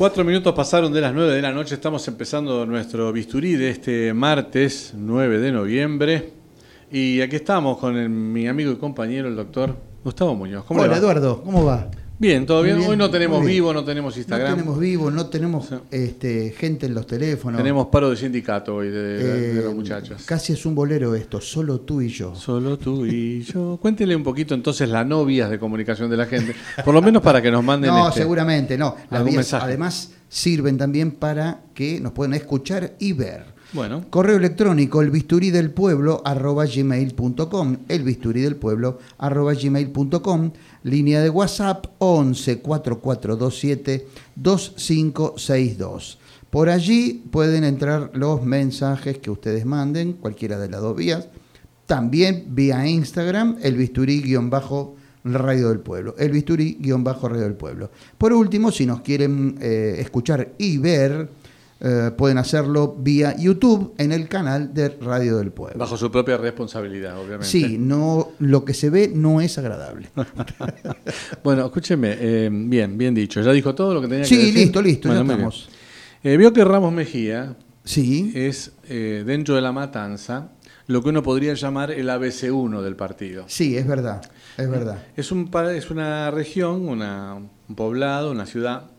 Cuatro minutos pasaron de las nueve de la noche, estamos empezando nuestro bisturí de este martes 9 de noviembre. Y aquí estamos con mi amigo y compañero, el doctor Gustavo Muñoz. ¿Cómo Hola Eduardo, ¿cómo va? Bien, todo bien. Hoy no tenemos vivo, no tenemos Instagram. No tenemos vivo, no tenemos este, gente en los teléfonos. Tenemos paro de sindicato hoy de, los eh, muchachos. Casi es un bolero esto, solo tú y yo. Solo tú y yo. Cuéntele un poquito entonces las novias de comunicación de la gente, por lo menos para que nos manden. No, este, seguramente, no. Las vías, además sirven también para que nos puedan escuchar y ver. Bueno. Correo electrónico, el bisturí del pueblo, arroba gmail.com. El bisturí del pueblo, arroba gmail.com. Línea de WhatsApp 11 4427 2562. Por allí pueden entrar los mensajes que ustedes manden, cualquiera de las dos vías. También vía Instagram, el bisturí-radio del pueblo. El bisturí-radio del pueblo. Por último, si nos quieren eh, escuchar y ver, eh, pueden hacerlo vía YouTube en el canal de Radio del Pueblo. Bajo su propia responsabilidad, obviamente. Sí, no, lo que se ve no es agradable. bueno, escúcheme, eh, bien, bien dicho. Ya dijo todo lo que tenía que decir. Sí, listo, listo, ya estamos. Eh, vio que Ramos Mejía sí. es, dentro de la matanza, lo que uno podría llamar el ABC1 del partido. Sí, es verdad, es verdad. Es, un, es una región, una, un poblado, una ciudad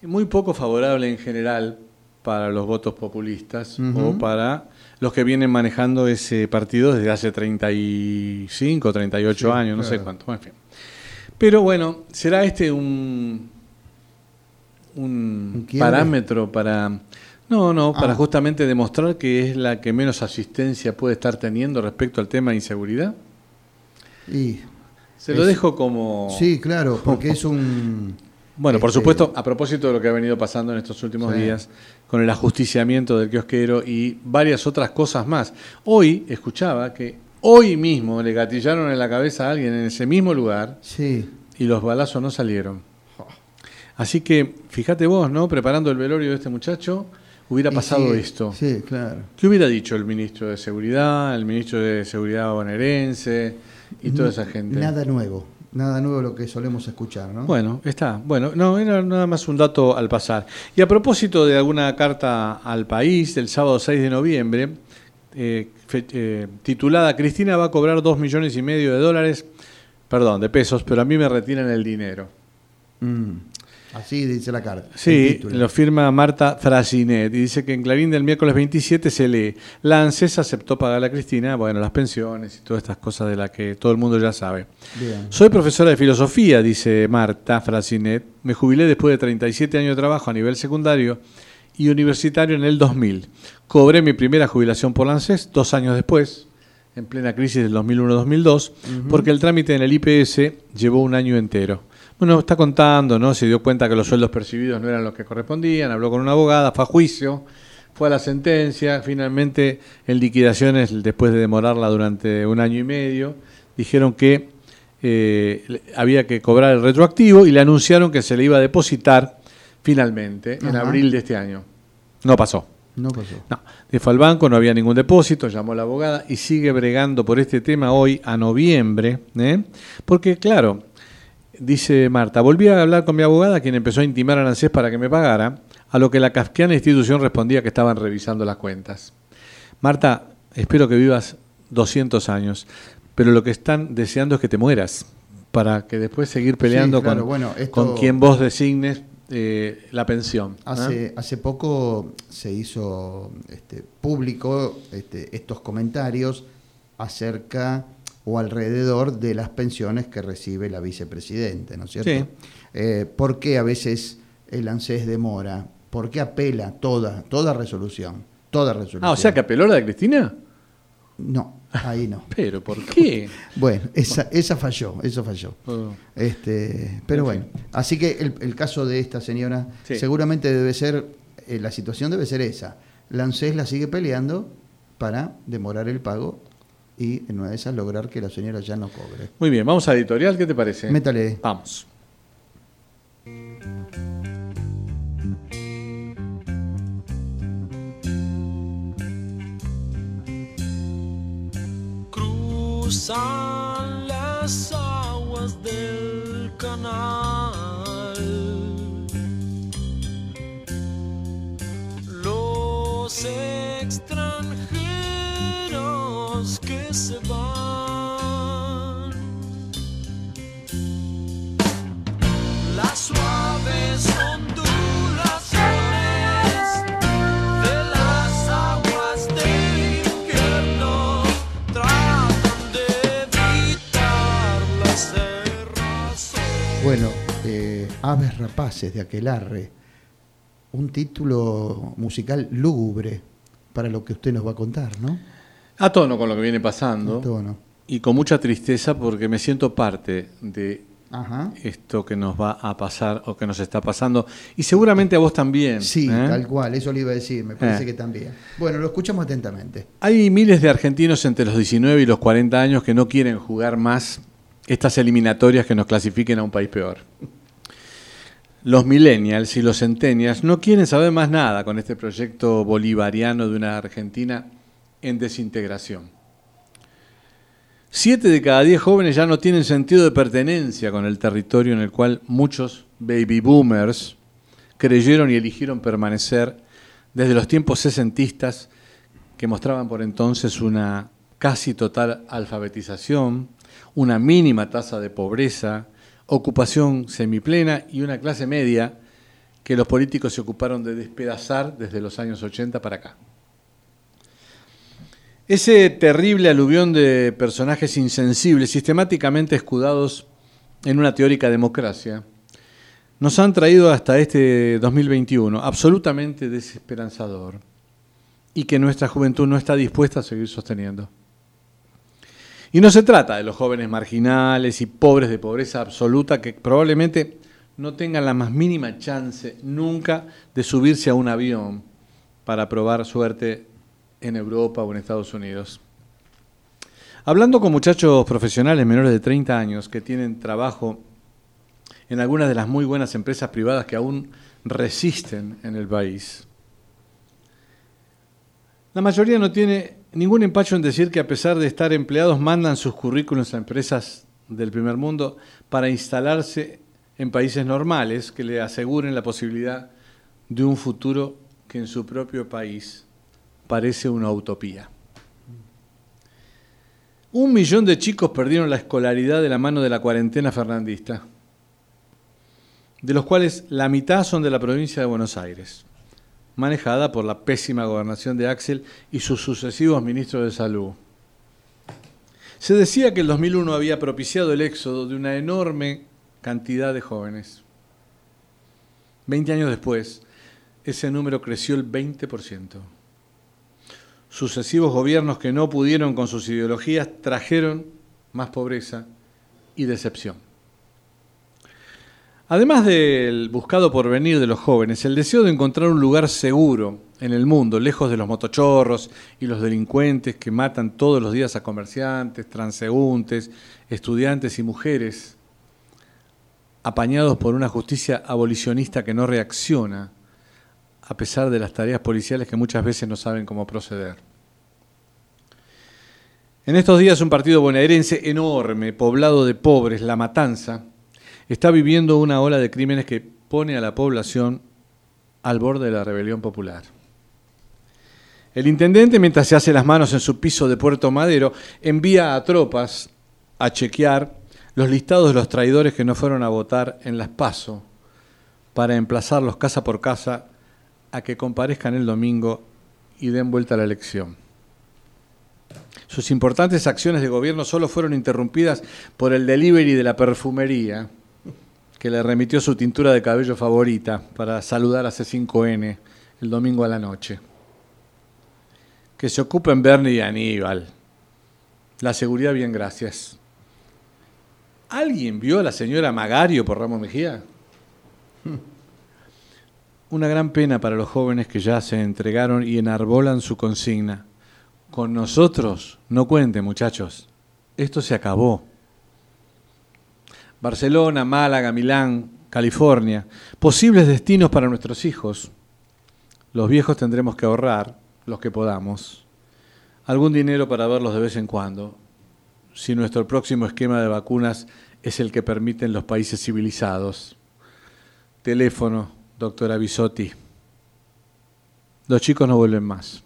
muy poco favorable en general para los votos populistas o para los que vienen manejando ese partido desde hace 35, 38 años, no sé cuánto, en fin. Pero bueno, ¿será este un, un, parámetro para... No, no, para ah. justamente demostrar que es la que menos asistencia puede estar teniendo respecto al tema de inseguridad? Y Se lo dejo como... Sí, claro, porque es un bueno, por este, supuesto, a propósito de lo que ha venido pasando en estos últimos días, con el ajusticiamiento del kiosquero y varias otras cosas más. Hoy escuchaba que hoy mismo le gatillaron en la cabeza a alguien en ese mismo lugar sí. y los balazos no salieron. Así que, fíjate vos, ¿no? Preparando el velorio de este muchacho, hubiera pasado esto. Sí, claro. ¿Qué hubiera dicho el ministro de Seguridad, el ministro de Seguridad bonaerense y toda esa gente? Nada nuevo. Nada nuevo lo que solemos escuchar, ¿no? Bueno, está. Bueno, no, era nada más un dato al pasar. Y a propósito de alguna carta al país del sábado 6 de noviembre, eh, eh, titulada Cristina va a cobrar dos millones y medio de dólares, perdón, de pesos, pero a mí me retiran el dinero. Mm. Así dice la carta. Sí, lo firma Marta Frasinet y dice que en Clarín del miércoles 27 se lee, la ANSES aceptó pagar a Cristina, bueno, las pensiones y todas estas cosas de las que todo el mundo ya sabe. Soy profesora de filosofía, dice Marta Frasinet, me jubilé después de 37 años de trabajo a nivel secundario y universitario en el 2000. Cobré mi primera jubilación por la ANSES dos años después, en plena crisis del 2001-2002, porque el trámite en el IPS llevó un año entero. Bueno, está contando, ¿no? Se dio cuenta que los sueldos percibidos no eran los que correspondían, habló con una abogada, fue a juicio, fue a la sentencia, finalmente en liquidaciones, después de demorarla durante un año y medio, dijeron que eh, había que cobrar el retroactivo y le anunciaron que se le iba a depositar finalmente en abril de este año. No pasó. No pasó. No, fue al banco, no había ningún depósito, llamó a la abogada y sigue bregando por este tema hoy a noviembre, ¿eh? porque claro, Dice Marta, volví a hablar con mi abogada, quien empezó a intimar a ANSES para que me pagara, a lo que la kafkiana institución respondía que estaban revisando las cuentas. Marta, espero que vivas 200 años, pero lo que están deseando es que te mueras para que después seguir peleando con, con quien vos designes eh, la pensión. Hace, hace poco se hizo este, público este, estos comentarios acerca o alrededor de las pensiones que recibe la vicepresidenta, ¿no es cierto? Sí. Eh, ¿Por qué a veces el ANSES demora? ¿Por qué apela toda, toda resolución? Toda resolución. Ah, o sea que apeló la de Cristina. No, ahí no. ¿Pero por qué? bueno, esa, esa falló, eso falló. Oh. Este, pero bueno, así que el, caso de esta señora seguramente debe ser, eh, la situación debe ser esa. La ANSES la sigue peleando para demorar el pago y en una de esas lograr que la señora ya no cobre. Muy bien, vamos a editorial, ¿qué te parece? Métale. Vamos. cruzan las aguas del canal. Los extranjeros Bueno, eh, Aves Rapaces de Aquelarre, un título musical lúgubre para lo que usted nos va a contar, ¿no? A tono con lo que viene pasando. A tono. Y con mucha tristeza porque me siento parte de esto que nos va a pasar o que nos está pasando. Y seguramente a vos también. Sí, ¿eh? tal cual, eso le iba a decir, me parece eh. que también. Bueno, lo escuchamos atentamente. Hay miles de argentinos entre los 19 y los 40 años que no quieren jugar más estas eliminatorias que nos clasifiquen a un país peor. Los millennials y los centennials no quieren saber más nada con este proyecto bolivariano de una Argentina en desintegración. Siete de cada diez jóvenes ya no tienen sentido de pertenencia con el territorio en el cual muchos baby boomers creyeron y eligieron permanecer desde los tiempos sesentistas que mostraban por entonces una casi total alfabetización, una mínima tasa de pobreza, ocupación semiplena y una clase media que los políticos se ocuparon de despedazar desde los años 80 para acá. Ese terrible aluvión de personajes insensibles, sistemáticamente escudados en una teórica democracia, nos han traído hasta este 2021 absolutamente desesperanzador y que nuestra juventud no está dispuesta a seguir sosteniendo. Y no se trata de los jóvenes marginales y pobres de pobreza absoluta que probablemente no tengan la más mínima chance nunca de subirse a un avión para probar suerte en Europa o en Estados Unidos. Hablando con muchachos profesionales menores de 30 años que tienen trabajo en algunas de las muy buenas empresas privadas que aún resisten en el país, la mayoría no tiene ningún empacho en decir que a pesar de estar empleados mandan sus currículos a empresas del primer mundo para instalarse en países normales que le aseguren la posibilidad de un futuro que en su propio país parece una utopía. Un millón de chicos perdieron la escolaridad de la mano de la cuarentena fernandista, de los cuales la mitad son de la provincia de Buenos Aires manejada por la pésima gobernación de Axel y sus sucesivos ministros de salud. Se decía que el 2001 había propiciado el éxodo de una enorme cantidad de jóvenes. Veinte años después, ese número creció el 20%. Sucesivos gobiernos que no pudieron con sus ideologías trajeron más pobreza y decepción. Además del buscado porvenir de los jóvenes, el deseo de encontrar un lugar seguro en el mundo, lejos de los motochorros y los delincuentes que matan todos los días a comerciantes, transeúntes, estudiantes y mujeres, apañados por una justicia abolicionista que no reacciona, a pesar de las tareas policiales que muchas veces no saben cómo proceder. En estos días un partido bonaerense enorme, poblado de pobres, La Matanza, está viviendo una ola de crímenes que pone a la población al borde de la rebelión popular. El intendente, mientras se hace las manos en su piso de Puerto Madero, envía a tropas a chequear los listados de los traidores que no fueron a votar en las PASO para emplazarlos casa por casa a que comparezcan el domingo y den vuelta a la elección. Sus importantes acciones de gobierno solo fueron interrumpidas por el delivery de la perfumería, que le remitió su tintura de cabello favorita para saludar a C5N el domingo a la noche. Que se ocupen Bernie y Aníbal. La seguridad, bien, gracias. ¿Alguien vio a la señora Magario por Ramos Mejía? Una gran pena para los jóvenes que ya se entregaron y enarbolan su consigna. Con nosotros no cuente, muchachos. Esto se acabó. Barcelona, Málaga, Milán, California, posibles destinos para nuestros hijos. Los viejos tendremos que ahorrar, los que podamos, algún dinero para verlos de vez en cuando, si nuestro próximo esquema de vacunas es el que permiten los países civilizados. Teléfono, doctora Bisotti. Los chicos no vuelven más.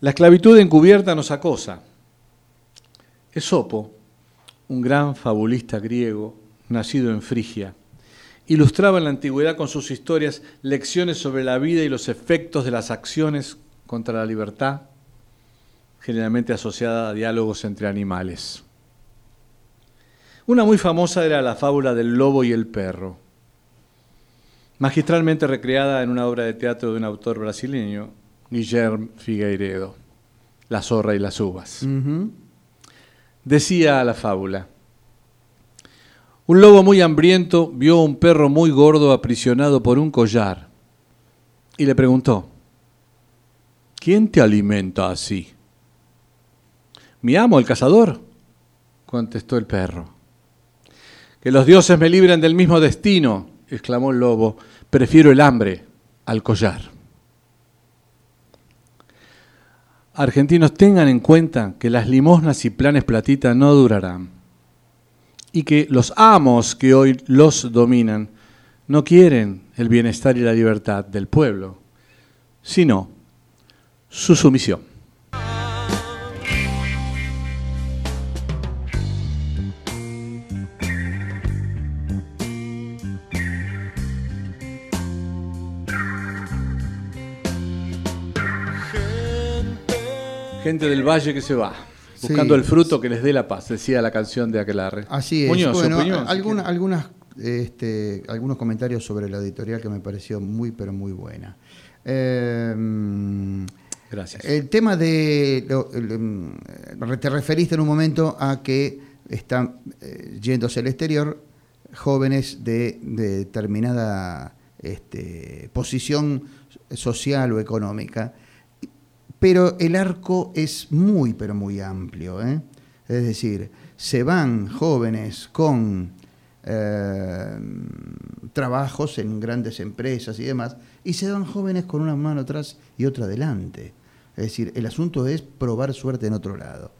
La esclavitud encubierta nos acosa. Esopo, un gran fabulista griego, nacido en Frigia, ilustraba en la antigüedad con sus historias lecciones sobre la vida y los efectos de las acciones contra la libertad, generalmente asociada a diálogos entre animales. Una muy famosa era la fábula del lobo y el perro, magistralmente recreada en una obra de teatro de un autor brasileño, Guillermo Figueiredo, La zorra y las uvas. Decía la fábula, un lobo muy hambriento vio a un perro muy gordo aprisionado por un collar y le preguntó, ¿quién te alimenta así? Mi amo, el cazador, contestó el perro. Que los dioses me libren del mismo destino, exclamó el lobo, prefiero el hambre al collar. Argentinos, tengan en cuenta que las limosnas y planes platita no durarán y que los amos que hoy los dominan no quieren el bienestar y la libertad del pueblo, sino su sumisión. Gente del valle que se va, buscando Sí. el fruto que les dé la paz, decía la canción de Aquelarre. Así es. Muñoz, bueno, opinión, si algunas, este, algunos comentarios sobre la editorial que me pareció muy, pero muy buena. Eh, Gracias. el tema de. lo- mm, te referiste en un momento a que están eh, yéndose al exterior jóvenes de, de determinada este, posición social o económica. Pero el arco es muy, pero muy amplio. ¿eh? Es decir, se van jóvenes con eh, trabajos en grandes empresas y demás, y se van jóvenes con una mano atrás y otra adelante. Es decir, el asunto es probar suerte en otro lado.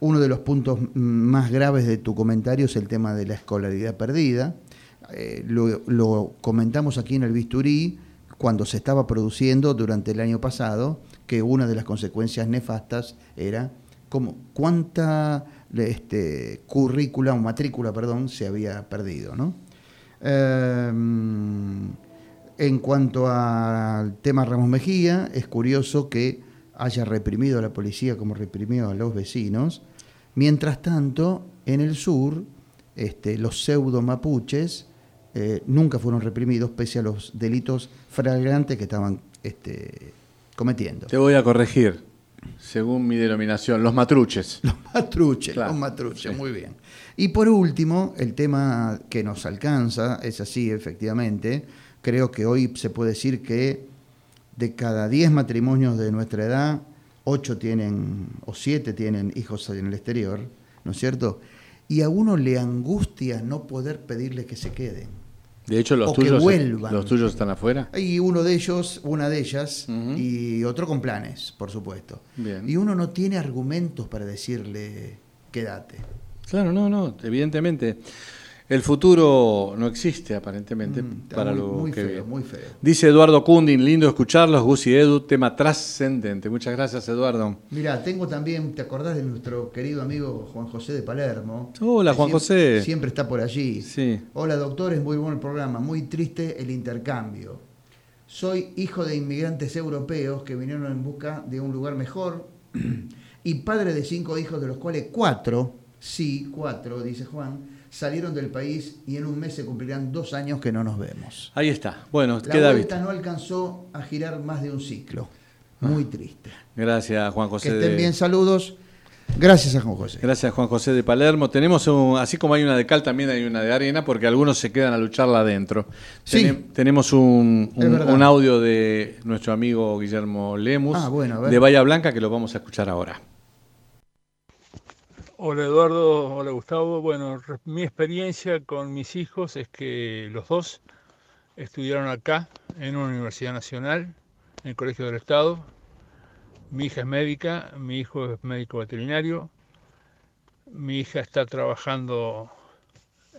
Uno de los puntos más graves de tu comentario es el tema de la escolaridad perdida. Eh, lo, lo comentamos aquí en el bisturí cuando se estaba produciendo durante el año pasado, que una de las consecuencias nefastas era como cuánta este, currícula o matrícula, perdón, se había perdido, ¿no? Eh, en cuanto al tema Ramos Mejía, es curioso que haya reprimido a la policía como reprimió a los vecinos. Mientras tanto, en el sur, este, los pseudo mapuches eh, nunca fueron reprimidos pese a los delitos flagrantes que estaban este, cometiendo. Te voy a corregir, según mi denominación, los matruches. Los matruches, Claro, los matruches, sí. muy bien. Y por último, el tema que nos alcanza, es así efectivamente, creo que hoy se puede decir que de cada 10 matrimonios de nuestra edad, 8 tienen o 7 tienen hijos en el exterior, ¿no es cierto? Y a uno le angustia no poder pedirle que se queden. De hecho, los O que tuyos, vuelvan. los tuyos están afuera. Y uno de ellos, una de ellas, y otro con planes, por supuesto. Bien. Y uno no tiene argumentos para decirle, quédate. Claro, no, no, evidentemente. El futuro no existe aparentemente Mm, para muy- lo muy que feo, muy feo. Dice Eduardo Kundin, lindo escucharlos, Gus y Edu, tema trascendente. Muchas gracias, Eduardo. Mira, tengo también, ¿te acordás de nuestro querido amigo Juan José de Palermo? Hola, Juan siempre- José. Siempre está por allí. Sí. Hola, doctores, muy bueno el programa. Muy triste el intercambio. Soy hijo de inmigrantes europeos que vinieron en busca de un lugar mejor y padre de cinco hijos, de los cuales cuatro, sí, cuatro, dice Juan, salieron del país y en un mes se cumplirán dos años que no nos vemos. Ahí está. Bueno, La queda no alcanzó a girar más de un ciclo. Muy triste. Gracias, Juan José. Que estén de- bien, saludos. Gracias a Juan José. Gracias, Juan José de Palermo. Tenemos un, así como hay una de cal, también hay una de arena, porque algunos se quedan a lucharla adentro. Sí. Tenem- tenemos un, un- audio de nuestro amigo Guillermo Lemus, Ah, bueno, de Bahía Blanca, que lo vamos a escuchar ahora. Hola Eduardo, hola Gustavo. Bueno, mi experiencia con mis hijos es que los dos estudiaron acá en una universidad nacional, en el Colegio del Estado. Mi hija es médica, mi hijo es médico veterinario. Mi hija está trabajando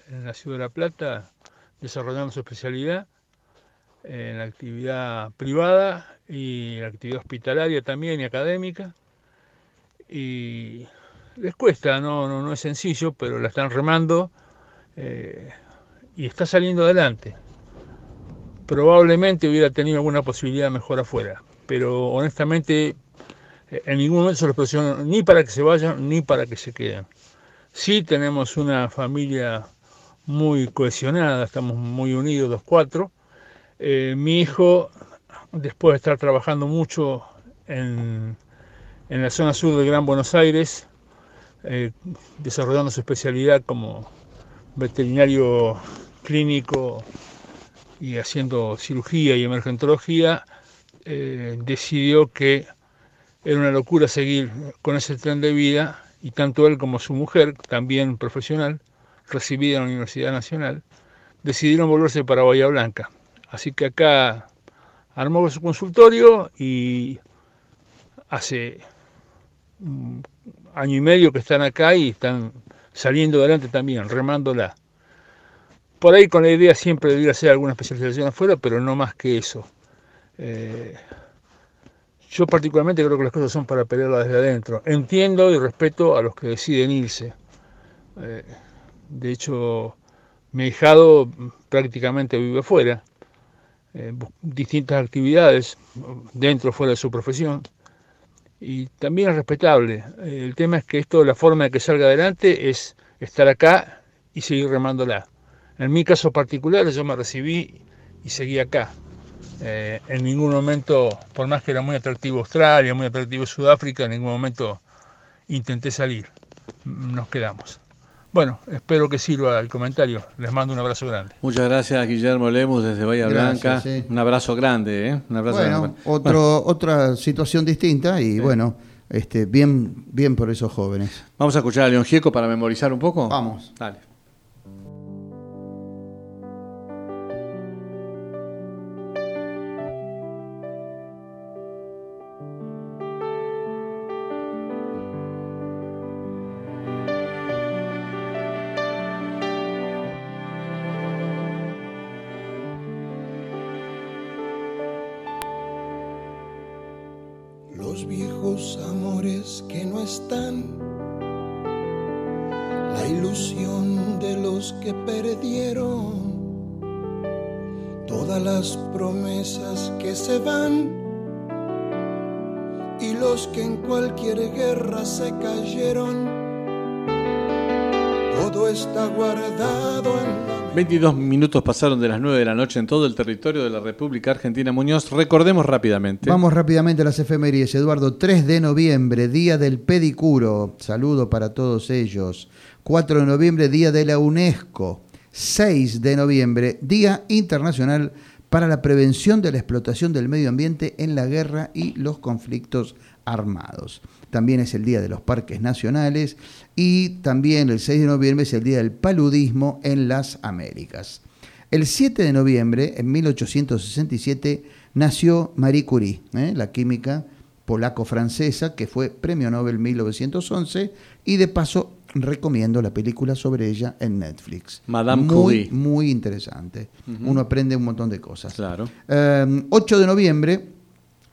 en la ciudad de La Plata, desarrollando su especialidad en la actividad privada y la actividad hospitalaria también y académica. Y les cuesta, no, no, no es sencillo, pero la están remando eh, y está saliendo adelante. Probablemente hubiera tenido alguna posibilidad mejor afuera, pero honestamente eh, en ningún momento se los presiono ni para que se vayan ni para que se queden. Sí tenemos una familia muy cohesionada, estamos muy unidos los cuatro. Eh, mi hijo, después de estar trabajando mucho en, en la zona sur del Gran Buenos Aires, eh, desarrollando su especialidad como veterinario clínico y haciendo cirugía y emergentología, eh, decidió que era una locura seguir con ese tren de vida y tanto él como su mujer, también profesional, recibida en la Universidad Nacional, decidieron volverse para Bahía Blanca. Así que acá armó su consultorio y hace un año y medio que están acá y están saliendo adelante también, remándola. Por ahí con la idea siempre de ir a hacer alguna especialización afuera, pero no más que eso. Eh, yo particularmente creo que las cosas son para pelearlas desde adentro. Entiendo y respeto a los que deciden irse. Eh, de hecho, mi ahijado prácticamente vive afuera, eh, distintas actividades dentro o fuera de su profesión y también es respetable. Eh, El tema es que esto, la forma de que salga adelante es estar acá y seguir remándola. En mi caso particular, yo me recibí y seguí acá. Eh, en ningún momento, por más que era muy atractivo Australia, muy atractivo Sudáfrica, en ningún momento intenté salir. Nos quedamos. Bueno, espero que sirva el comentario. Les mando un abrazo grande. Muchas gracias, Guillermo Lemus, desde Bahía Gracias, Blanca. sí. Un abrazo grande, ¿eh? Un abrazo Bueno, grande. otro, otra situación distinta y bueno, este, bien, bien por esos jóvenes. Vamos a escuchar a León Gieco para memorizar un poco. Vamos. Dale. 22 minutos pasaron de las 9 de la noche en todo el territorio de la República Argentina Muñoz. Recordemos rápidamente. Vamos rápidamente a las efemérides. Eduardo, 3 de noviembre, Día del Pedicuro. Saludo para todos ellos. 4 de noviembre, Día de la UNESCO. 6 de noviembre, Día Internacional para la Prevención de la Explotación del Medio Ambiente en la Guerra y los Conflictos Armados. También es el Día de los Parques Nacionales y también el 6 de noviembre es el Día del Paludismo en las Américas. El 7 de noviembre, en 1867, nació Marie Curie, ¿eh? la química polaco-francesa, que fue Premio Nobel 1911 y de paso recomiendo la película sobre ella en Netflix. Madame muy, Curie. muy interesante. Uno aprende un montón de cosas. Claro. Eh, 8 de noviembre,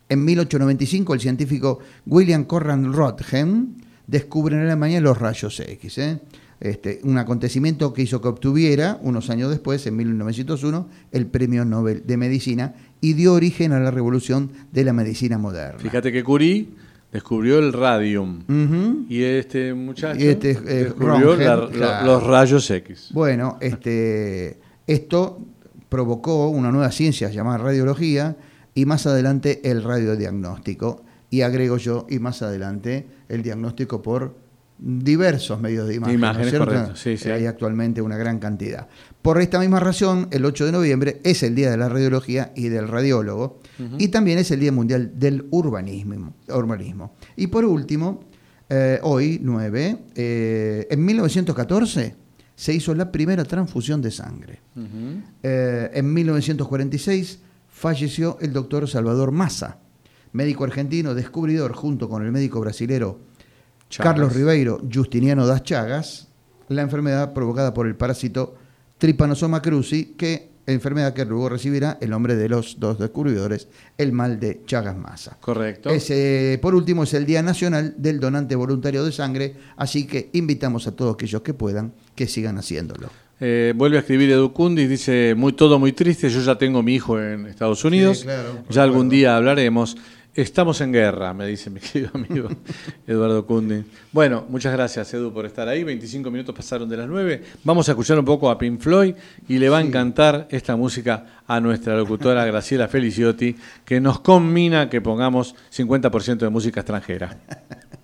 en 1895, el científico William Conrad Roentgen descubre en Alemania los rayos X. ¿eh? Este, un acontecimiento que hizo que obtuviera, unos años después, en 1901, el Premio Nobel de Medicina y dio origen a la revolución de la medicina moderna. Fíjate que Curie descubrió el radium. Y este muchacho Y este, eh, descubrió la- claro. los rayos X. Bueno, este, esto provocó una nueva ciencia llamada radiología y más adelante el radiodiagnóstico. Y agrego yo, y más adelante, el diagnóstico por diversos medios de imagen. Imágenes, ¿no correcto, sí, sí. Que Hay actualmente una gran cantidad. Por esta misma razón, el 8 de noviembre es el Día de la Radiología y del Radiólogo, y también es el Día Mundial del Urbanismo. urbanismo. Y por último, eh, hoy, 9, eh, en 1914 se hizo la primera transfusión de sangre. Eh, en 1946 falleció el doctor Salvador Massa, médico argentino descubridor junto con el médico brasilero Chagas. Carlos Ribeiro Justiniano das Chagas, la enfermedad provocada por el parásito Trypanosoma cruzi, que enfermedad que luego recibirá el nombre de los dos descubridores, el mal de Chagas Massa. Correcto. Ese, por último, es el Día Nacional del Donante Voluntario de Sangre, así que invitamos a todos aquellos que puedan que sigan haciéndolo. Eh, vuelve a escribir Edu Cundis, dice, muy todo muy triste, yo ya tengo mi hijo en Estados Unidos, claro, ya algún día hablaremos. Estamos en guerra, me dice mi querido amigo Eduardo Cundis. Bueno, muchas gracias Edu por estar ahí, 25 minutos pasaron de las 9. Vamos a escuchar un poco a Pink Floyd y le va a encantar esta música a nuestra locutora Graciela Feliciotti, que nos combina que pongamos 50% de música extranjera.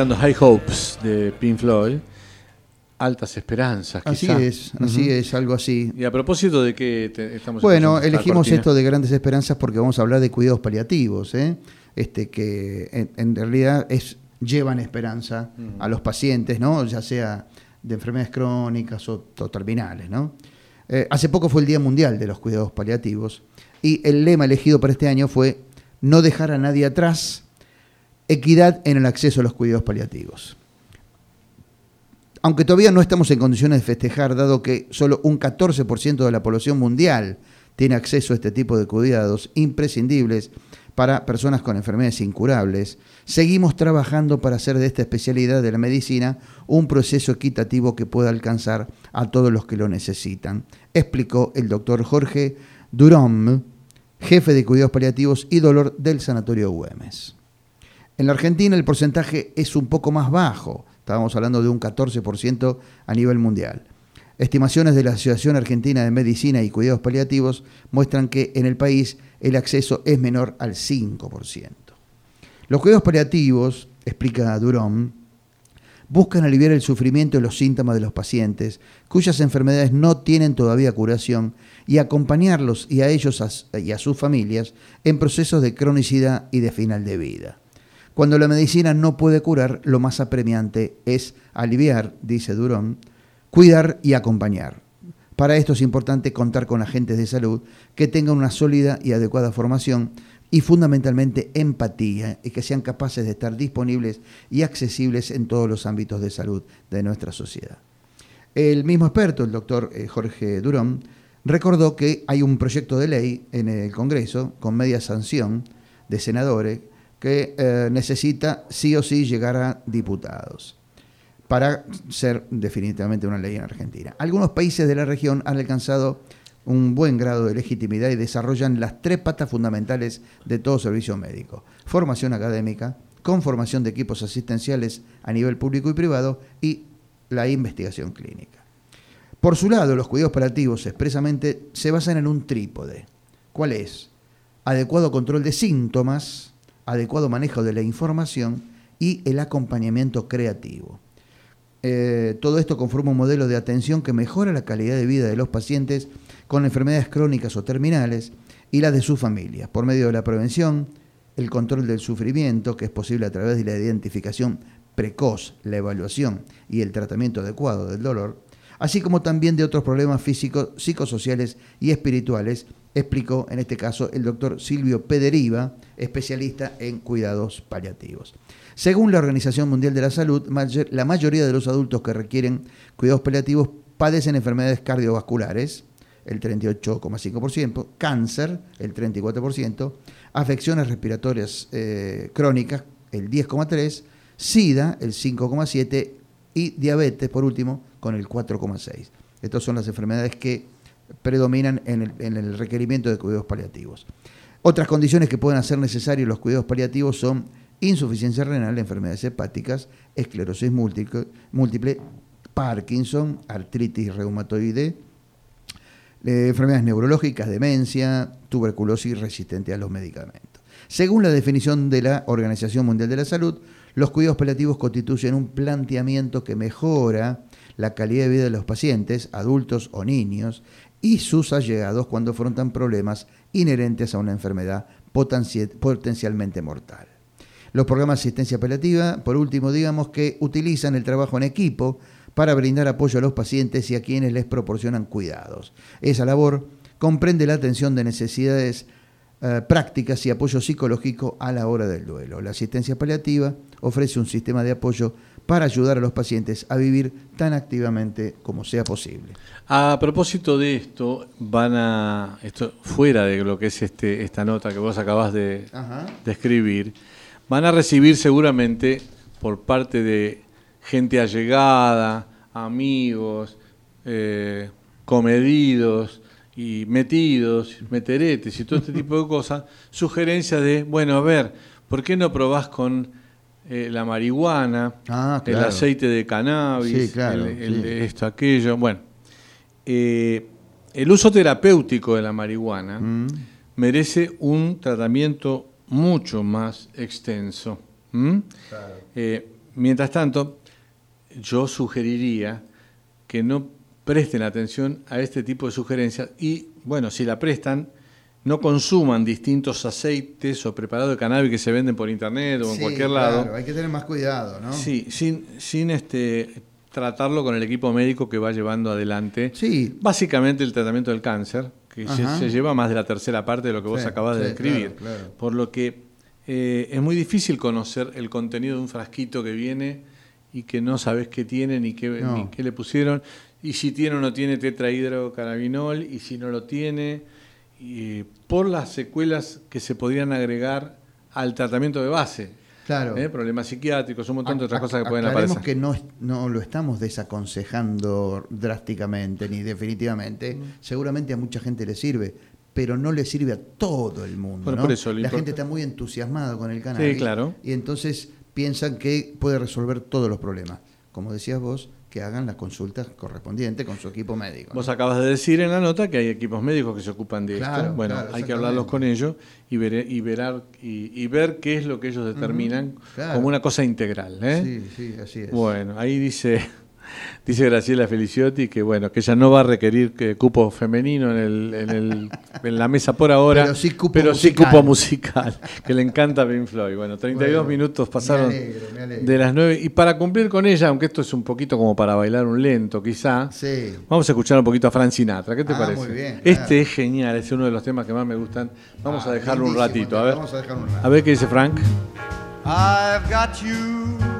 escuchando High Hopes de Pink Floyd, Altas Esperanzas. Así quizá. es, así es, algo así. Y a propósito de que te- estamos Bueno, elegimos esto de grandes esperanzas porque vamos a hablar de cuidados paliativos, ¿eh? este, que en, en realidad es, llevan esperanza a los pacientes, ¿no? ya sea de enfermedades crónicas o, o terminales. ¿no? Eh, hace poco fue el Día Mundial de los Cuidados Paliativos y el lema elegido para este año fue no dejar a nadie atrás, equidad en el acceso a los cuidados paliativos. Aunque todavía no estamos en condiciones de festejar, dado que solo un 14% de la población mundial tiene acceso a este tipo de cuidados imprescindibles para personas con enfermedades incurables, seguimos trabajando para hacer de esta especialidad de la medicina un proceso equitativo que pueda alcanzar a todos los que lo necesitan, explicó el doctor Jorge Durón, jefe de cuidados paliativos y dolor del Sanatorio Güemes. En la Argentina el porcentaje es un poco más bajo, estábamos hablando de un 14% a nivel mundial. Estimaciones de la Asociación Argentina de Medicina y Cuidados Paliativos muestran que en el país el acceso es menor al 5%. Los cuidados paliativos, explica Durón, buscan aliviar el sufrimiento y los síntomas de los pacientes cuyas enfermedades no tienen todavía curación y acompañarlos y a ellos y a sus familias en procesos de cronicidad y de final de vida. Cuando la medicina no puede curar, lo más apremiante es aliviar, dice Durón, cuidar y acompañar. Para esto es importante contar con agentes de salud que tengan una sólida y adecuada formación y fundamentalmente empatía y que sean capaces de estar disponibles y accesibles en todos los ámbitos de salud de nuestra sociedad. El mismo experto, el doctor eh, Jorge Durón, recordó que hay un proyecto de ley en el Congreso con media sanción de senadores que eh, necesita sí o sí llegar a diputados para ser definitivamente una ley en Argentina. Algunos países de la región han alcanzado un buen grado de legitimidad y desarrollan las tres patas fundamentales de todo servicio médico. Formación académica, conformación de equipos asistenciales a nivel público y privado y la investigación clínica. Por su lado, los cuidados paliativos expresamente se basan en un trípode. ¿Cuál es? Adecuado control de síntomas, adecuado manejo de la información y el acompañamiento creativo. Eh, todo esto conforma un modelo de atención que mejora la calidad de vida de los pacientes con enfermedades crónicas o terminales y las de sus familias, por medio de la prevención, el control del sufrimiento, que es posible a través de la identificación precoz, la evaluación y el tratamiento adecuado del dolor, así como también de otros problemas físicos, psicosociales y espirituales, explicó en este caso el doctor Silvio Pederiva, especialista en cuidados paliativos. Según la Organización Mundial de la Salud, la mayoría de los adultos que requieren cuidados paliativos padecen enfermedades cardiovasculares, el 38,5%, cáncer, el 34%, afecciones respiratorias eh, crónicas, el 10,3%, SIDA, el 5,7% y diabetes, por último, con el 4,6%. Estas son las enfermedades que predominan en el, en el requerimiento de cuidados paliativos. Otras condiciones que pueden hacer necesarios los cuidados paliativos son insuficiencia renal, enfermedades hepáticas, esclerosis múltiple, múltiple Parkinson, artritis reumatoide, eh, enfermedades neurológicas, demencia, tuberculosis resistente a los medicamentos. Según la definición de la Organización Mundial de la Salud, los cuidados paliativos constituyen un planteamiento que mejora la calidad de vida de los pacientes, adultos o niños, y sus allegados cuando afrontan problemas inherentes a una enfermedad potencialmente mortal. Los programas de asistencia paliativa, por último, digamos que utilizan el trabajo en equipo para brindar apoyo a los pacientes y a quienes les proporcionan cuidados. Esa labor comprende la atención de necesidades eh, prácticas y apoyo psicológico a la hora del duelo. La asistencia paliativa ofrece un sistema de apoyo para ayudar a los pacientes a vivir tan activamente como sea posible. A propósito de esto, van a, esto fuera de lo que es este, esta nota que vos acabas de, de escribir, van a recibir seguramente por parte de gente allegada, amigos, eh, comedidos y metidos, meteretes y todo este tipo de cosas, sugerencias de, bueno, a ver, ¿por qué no probás con eh, la marihuana, ah, el aceite de cannabis, esto, aquello? Bueno, eh, el uso terapéutico de la marihuana mm. merece un tratamiento mucho más extenso. Eh, mientras tanto, yo sugeriría que no presten atención a este tipo de sugerencias y, bueno, si la prestan, no consuman distintos aceites o preparados de cannabis que se venden por internet o en cualquier lado. Hay que tener más cuidado, ¿no? Sí, sin, sin este tratarlo con el equipo médico que va llevando adelante sí. básicamente el tratamiento del cáncer, que se, lleva más de la tercera parte de lo que vos acabas de describir. Por lo que eh, es muy difícil conocer el contenido de un frasquito que viene y que no sabes qué tiene ni qué, qué le pusieron, y si tiene o no tiene tetrahidrocannabinol, y si no lo tiene, y, por las secuelas que se podrían agregar al tratamiento de base. Claro. ¿Eh? Problemas psiquiátricos, un montón de otras cosas que pueden aparecer. que no, no lo estamos desaconsejando drásticamente ni definitivamente. Mm. Seguramente a mucha gente le sirve, pero no le sirve a todo el mundo. la gente está muy entusiasmada con el cannabis. Sí, claro. Y entonces piensan que puede resolver todos los problemas. Como decías vos, que hagan las consultas correspondientes con su equipo médico. Vos acabas de decir en la nota que hay equipos médicos que se ocupan de esto. Bueno, hay que hablarlos con ellos y ver, y, verar, y, ver qué es lo que ellos determinan como una cosa integral. ¿eh? Sí, sí, así es. Bueno, ahí dice Dice Graciela Feliciotti que bueno, que ella no va a requerir que cupo femenino en, el, en, la mesa por ahora, pero sí cupo, pero musical. Sí cupo musical, que le encanta Pink Floyd. Bueno, 32 minutos pasaron de las 9 y para cumplir con ella, aunque esto es un poquito como para bailar un lento quizá, vamos a escuchar un poquito a Frank Sinatra, ¿qué te ah, parece? Muy bien, este es genial, es uno de los temas que más me gustan. Vamos a ah, dejarlo un ratito, a ver. Vamos a, dejarlo un ratito. a ver qué dice Frank. I've got you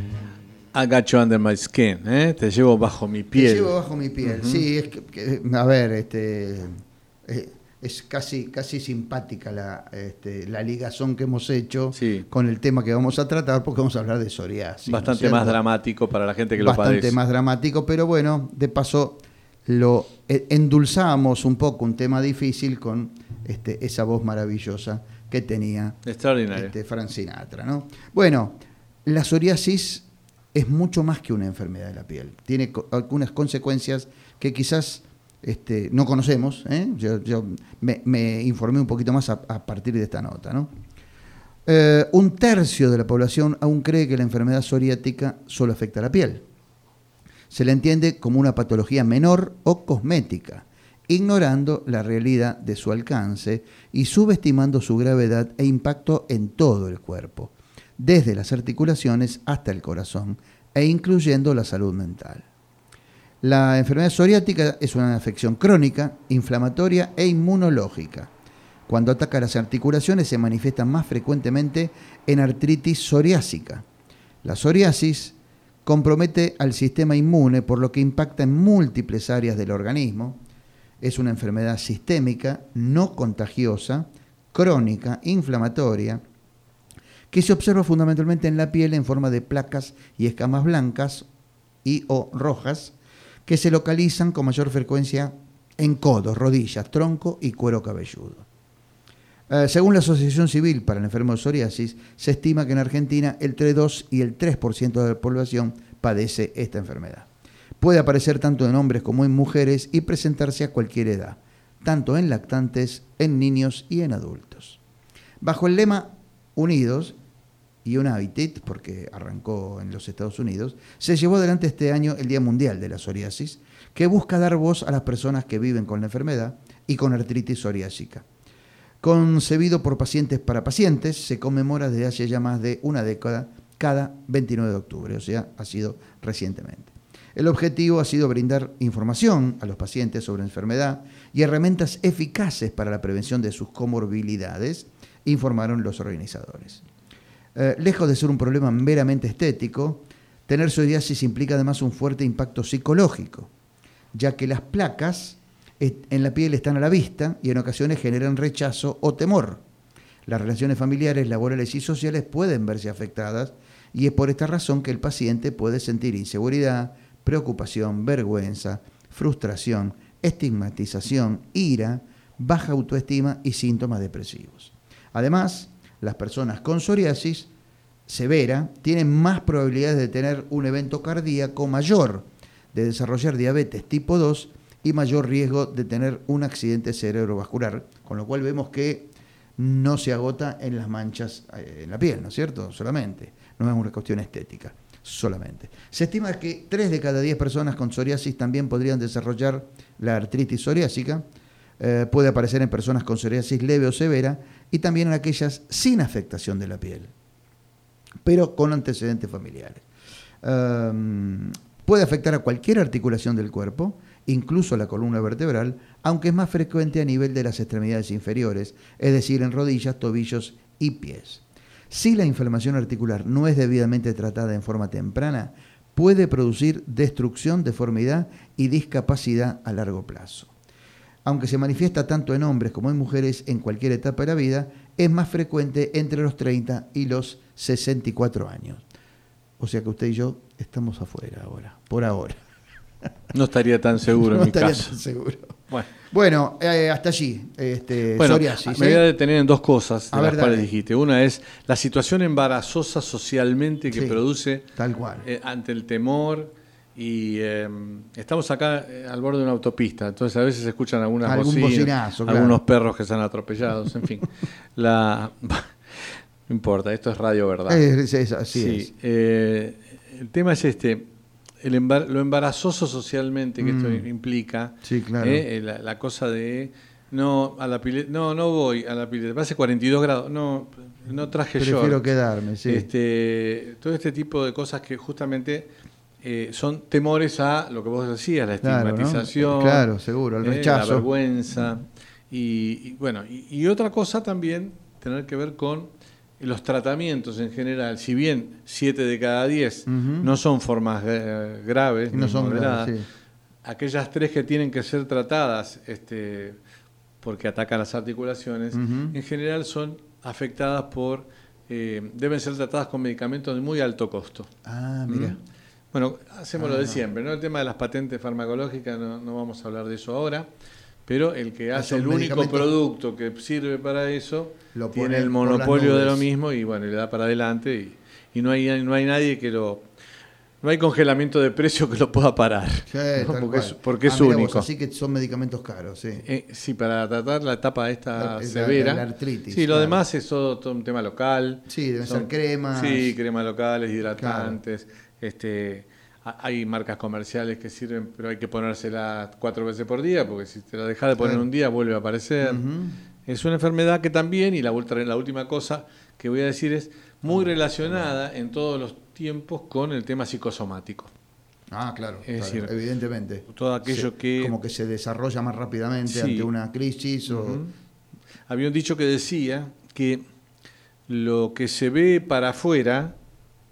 I got you under my skin, ¿eh? Te llevo bajo mi Te piel. llevo bajo mi piel. Sí, es que, que- a ver, este, eh, es casi, casi simpática la, este, la ligazón que hemos hecho Sí. con el tema que vamos a tratar, porque vamos a hablar de psoriasis. ¿no es Bastante más dramático para la gente que lo Bastante padece. más dramático, pero bueno, de paso lo eh, endulzamos un poco un tema difícil con este, esa voz maravillosa que tenía este, Frank Sinatra, ¿no? Bueno, la psoriasis es mucho más que una enfermedad de la piel. Tiene algunas consecuencias que quizás este, no conocemos. ¿eh? Yo, me, informé un poquito más a, partir de esta nota, ¿no? Eh, un tercio de la población aún cree que la enfermedad psoriática solo afecta a la piel. Se le entiende como una patología menor o cosmética, ignorando la realidad de su alcance y subestimando su gravedad e impacto en todo el cuerpo, desde las articulaciones hasta el corazón, e incluyendo la salud mental. La enfermedad psoriática es una afección crónica, inflamatoria e inmunológica. Cuando ataca las articulaciones se manifiesta más frecuentemente en artritis psoriásica. La psoriasis compromete al sistema inmune por lo que impacta en múltiples áreas del organismo. Es una enfermedad sistémica, no contagiosa, crónica, inflamatoria, que se observa fundamentalmente en la piel en forma de placas y escamas blancas y o rojas que se localizan con mayor frecuencia en codos, rodillas, tronco y cuero cabelludo. Eh, según la Asociación Civil para el Enfermo de Psoriasis, se estima que en Argentina entre 2 y el 3% de la población padece esta enfermedad. Puede aparecer tanto en hombres como en mujeres y presentarse a cualquier edad, tanto en lactantes, en niños y en adultos. Bajo el lema Unidos y United, porque arrancó en los Estados Unidos, se llevó adelante este año el Día Mundial de la Psoriasis, que busca dar voz a las personas que viven con la enfermedad y con artritis psoriásica. Concebido por pacientes para pacientes, se conmemora desde hace ya más de una década cada 29 de octubre, o sea, ha sido recientemente. El objetivo ha sido brindar información a los pacientes sobre enfermedad y herramientas eficaces para la prevención de sus comorbilidades, informaron los organizadores. Eh, lejos de ser un problema meramente estético, tener psoriasis implica además un fuerte impacto psicológico, ya que las placas en la piel están a la vista y en ocasiones generan rechazo o temor. Las relaciones familiares, laborales y sociales pueden verse afectadas y es por esta razón que el paciente puede sentir inseguridad, preocupación, vergüenza, frustración, estigmatización, ira, baja autoestima y síntomas depresivos. Además, las personas con psoriasis severa tienen más probabilidades de tener un evento cardíaco mayor, de desarrollar diabetes tipo 2 y mayor riesgo de tener un accidente cerebrovascular, con lo cual vemos que no se agota en las manchas eh, en la piel, ¿no es cierto? Solamente, no es una cuestión estética, solamente. Se estima que 3 de cada 10 personas con psoriasis también podrían desarrollar la artritis psoriásica, eh, puede aparecer en personas con psoriasis leve o severa y también en aquellas sin afectación de la piel, pero con antecedentes familiares. Um, puede afectar a cualquier articulación del cuerpo, incluso la columna vertebral, aunque es más frecuente a nivel de las extremidades inferiores, es decir, en rodillas, tobillos y pies. Si la inflamación articular no es debidamente tratada en forma temprana, puede producir destrucción, deformidad y discapacidad a largo plazo. Aunque se manifiesta tanto en hombres como en mujeres en cualquier etapa de la vida, es más frecuente entre los 30 y los 64 años. O sea que usted y yo estamos afuera ahora, por ahora. No estaría tan seguro no en mi estaría caso. tan seguro. Bueno, Bueno, eh, hasta allí. Este, Bueno, psoriasis. me voy a detener en dos cosas de A las ver, cuales dale. dijiste. Una es la situación embarazosa socialmente que Sí, produce Tal cual. eh, ante el temor y eh, estamos acá eh, al borde de una autopista, entonces a veces se escuchan algunas bocinas, bocinazo, claro. algunos perros que están atropellados, en fin. La no importa, esto es radio verdad. Es- es- así Sí, es. eh, el tema es este, el embar- lo embarazoso socialmente que Mm. esto implica, Sí, claro. eh, la, la cosa de No, a la pileta, no, no voy a la pileta. Hace 42 grados. No, no traje yo. Prefiero quedarme, sí. Este, todo este tipo de cosas que justamente eh, son temores a lo que vos decías, la Claro, ¿no? estigmatización. Claro, seguro, el eh, rechazo. La vergüenza. Y, y bueno, y, y otra cosa también tener que ver con los tratamientos en general. Si bien 7 de cada 10 Ujú. no son formas eh, graves, No son moderadas, graves, sí. aquellas tres que tienen que ser tratadas este, porque atacan las articulaciones, en general son afectadas por, eh, deben ser tratadas con medicamentos de muy alto costo. Ah, mira. Bueno, hacemos lo Ah. de siempre, ¿no? El tema de las patentes farmacológicas, no, no vamos a hablar de eso ahora, pero el que hace el único producto que sirve para eso Lo tiene el monopolio de lo mismo y bueno, le da para adelante y, y no, hay, no hay nadie que lo... No hay congelamiento de precio que lo pueda parar, Sí, porque, es, porque es Ah, vos, único. así que son medicamentos caros, sí. Eh, sí, para tratar la etapa esta La- severa. la artritis, sí, lo claro. demás es todo, todo un tema local. Sí, deben ser cremas. Sí, cremas locales, hidratantes. Este, ha- hay marcas comerciales que sirven, pero hay que ponérselas cuatro veces por día, porque si te la dejas de poner un día vuelve a aparecer. Es una enfermedad que también, y la, última cosa que voy a decir es muy relacionada en todos los tiempos con el tema psicosomático. Ah, claro, Es claro, decir, evidentemente. todo aquello Se- que- Como que se desarrolla más rápidamente Sí. ante una crisis o... Había un dicho que decía que lo que se ve para afuera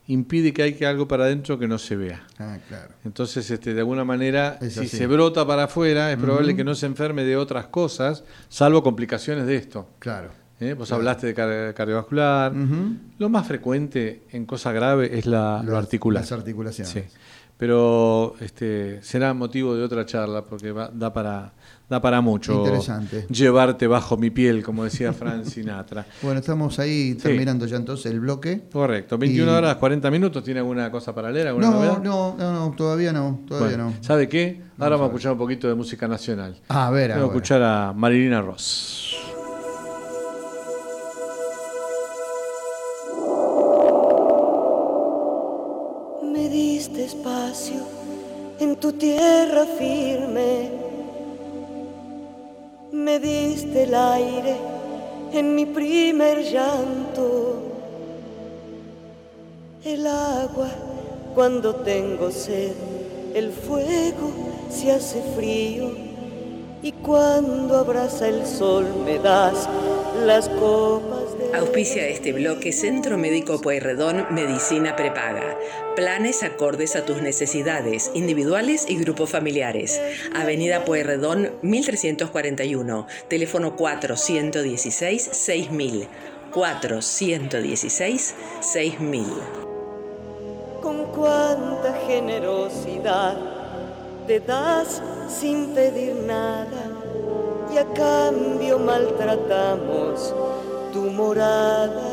impide que haya algo para adentro que no se vea. Ah, claro. Entonces, este, de alguna manera, Es si así. se brota para afuera, es probable que no se enferme de otras cosas, salvo complicaciones de esto. Claro. ¿eh? Vos Claro. hablaste de car- cardiovascular. Lo más frecuente en cosa grave es la, lo Las- articular. Las articulaciones. Sí. Pero este, será motivo de otra charla porque va- da, para, da para mucho Interesante. llevarte bajo mi piel, como decía Frank Sinatra. Bueno, estamos ahí Sí. terminando ya entonces el bloque. Correcto, 21 Y- horas 40 minutos. ¿Tiene alguna cosa para leer? ¿Alguna No, novedad? no, no, no, todavía no, todavía Bueno, no. ¿Sabe qué? Ahora Vamos a vamos a escuchar un poquito de música nacional. A ver, Vamos a ahora. escuchar a Marilina Ross. Me diste espacio en tu tierra firme. Me diste el aire en mi primer llanto. El agua cuando tengo sed. El fuego se hace frío. Y cuando abraza el sol me das las copas. Auspicia este bloque Centro Médico Pueyrredón Medicina Prepaga. Planes acordes a tus necesidades, individuales y grupos familiares. Avenida Pueyrredón 1341, teléfono 416 6000. 416 6000. con cuánta generosidad te das sin pedir nada y a cambio maltratamos morada.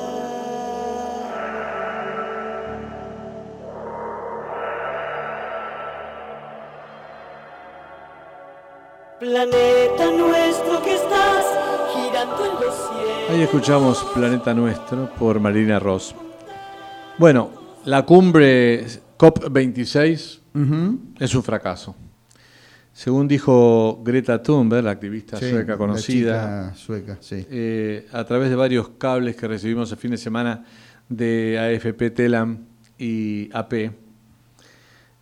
Planeta nuestro que estás girando en los cielos. Ahí escuchamos Planeta Nuestro por Marilina Ross. Bueno, la cumbre COP26 Ujú. es un fracaso. Según dijo Greta Thunberg, la activista Sí, sueca conocida, sueca, sí. eh, a través de varios cables que recibimos el fin de semana de AFP, TELAM y AP,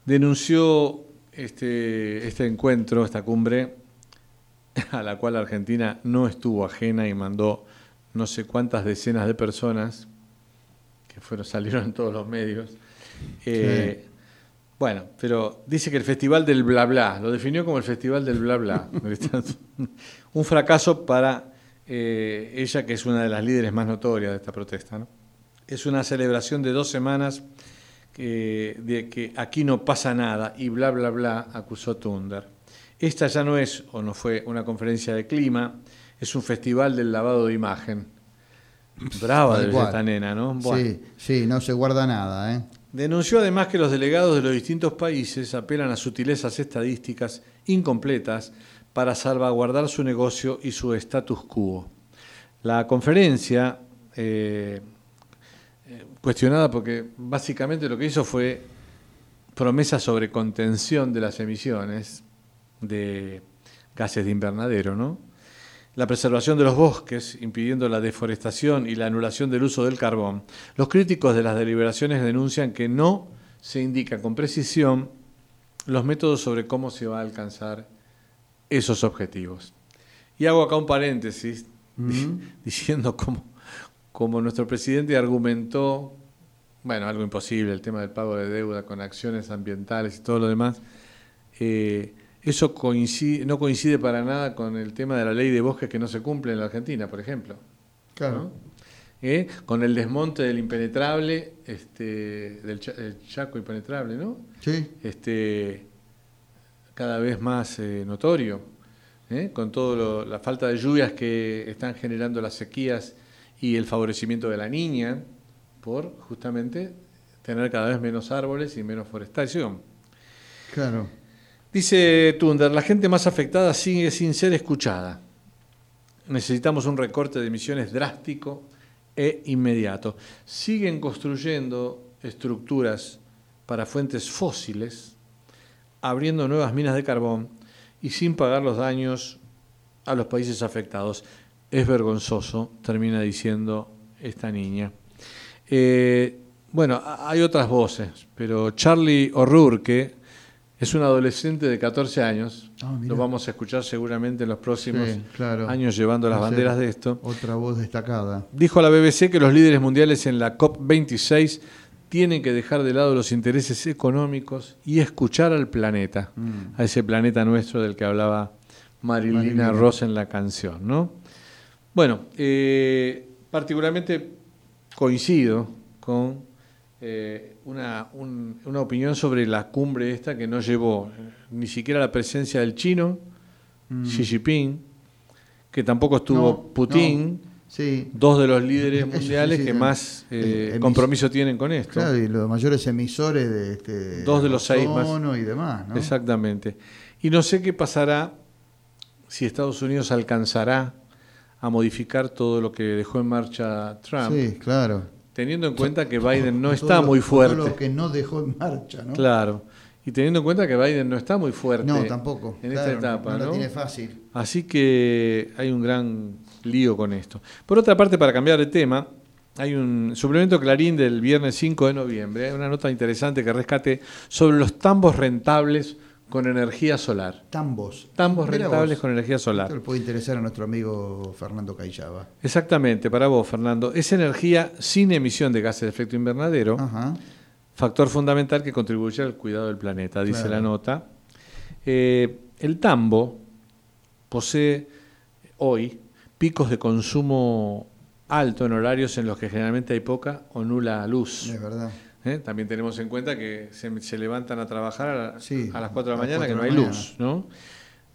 denunció este, este encuentro, esta cumbre, a la cual Argentina no estuvo ajena y mandó no sé cuántas decenas de personas, que fueron, salieron en todos los medios. Eh, Bueno, pero dice que el festival del bla bla, lo definió como el festival del bla bla. Un fracaso para eh, ella, que es una de las líderes más notorias de esta protesta. ¿no? Es una celebración de dos semanas que- de que aquí no pasa nada y bla bla bla, acusó Thunder. Esta ya no es o no fue una conferencia de clima, es un festival del lavado de imagen. Brava cual. esta nena, ¿no? Bueno. Sí, sí, no se guarda nada, ¿eh? Denunció además que los delegados de los distintos países apelan a sutilezas estadísticas incompletas para salvaguardar su negocio y su status quo. La conferencia, eh, eh, cuestionada porque básicamente lo que hizo fue promesas sobre contención de las emisiones de gases de invernadero, ¿no? La preservación de los bosques, impidiendo la deforestación y la anulación del uso del carbón, los críticos de las deliberaciones denuncian que no se indica con precisión los métodos sobre cómo se va a alcanzar esos objetivos. Y hago acá un paréntesis diciendo cómo, como nuestro presidente argumentó, bueno, algo imposible, el tema del pago de deuda con acciones ambientales y todo lo demás, eh, eso coincide, no coincide para nada con el tema de la ley de bosques que no se cumple en la Argentina, por ejemplo. Claro. ¿Eh? Con el desmonte del impenetrable, este, del Chaco impenetrable, ¿no? Sí. Este, cada vez más eh, notorio, ¿eh? con toda la falta de lluvias que están generando las sequías y el favorecimiento de la niña, por justamente tener cada vez menos árboles y menos forestación. Claro. Dice Tunder, la gente más afectada sigue sin ser escuchada. Necesitamos un recorte de emisiones drástico e inmediato. Siguen construyendo estructuras para fuentes fósiles, abriendo nuevas minas de carbón y sin pagar los daños a los países afectados. Es vergonzoso, termina diciendo esta niña. Eh, bueno, hay otras voces, pero Charlie O'Rourke, es un adolescente de 14 años. Ah, Lo vamos a escuchar seguramente en los próximos Sí, claro. años llevando las banderas de esto. Otra voz destacada. Dijo a la BBC que los líderes mundiales en la COP26 tienen que dejar de lado los intereses económicos y escuchar al planeta, Mm. a ese planeta nuestro del que hablaba Marilina Marilina. Ross en la canción. ¿no? Bueno, eh, particularmente coincido con eh, una, un- una opinión sobre la cumbre esta que no llevó eh, ni siquiera la presencia del chino, Xi Jinping, que tampoco estuvo Mm. No, Putin, no. Sí. dos de los líderes sí, mundiales sí, que más eh, compromiso tienen con esto. Claro, y los mayores emisores de este Dos de los seis más. y demás, ¿no? Exactamente. Y no sé qué pasará si Estados Unidos alcanzará a modificar todo lo que dejó en marcha Trump, Sí, claro. Teniendo en cuenta que Biden no Todo está muy Todo fuerte. lo que no dejó en marcha, ¿no? Claro. Y teniendo en cuenta que Biden no está muy fuerte No, tampoco. en claro, esta etapa, no, ¿no? tiene fácil. Así que hay un gran lío con esto. Por otra parte, para cambiar de tema, hay un suplemento Clarín del viernes 5 de noviembre, hay una nota interesante que rescate sobre los tambos rentables con energía solar. Tambos. Tambos Mira rentables vos. con energía solar. Esto le puede interesar a nuestro amigo Fernando Cayaba. Exactamente, para vos, Fernando. Es energía sin emisión de gases de efecto invernadero, Ajá. factor fundamental que contribuye al cuidado del planeta, dice Claro. la nota. Eh, el tambo posee hoy picos de consumo alto en horarios en los que generalmente hay poca o nula luz. Es verdad. ¿Eh? También tenemos en cuenta que se, se levantan a trabajar a, la- Sí, a las 4 de la mañana que no 4 hay luz. ¿no?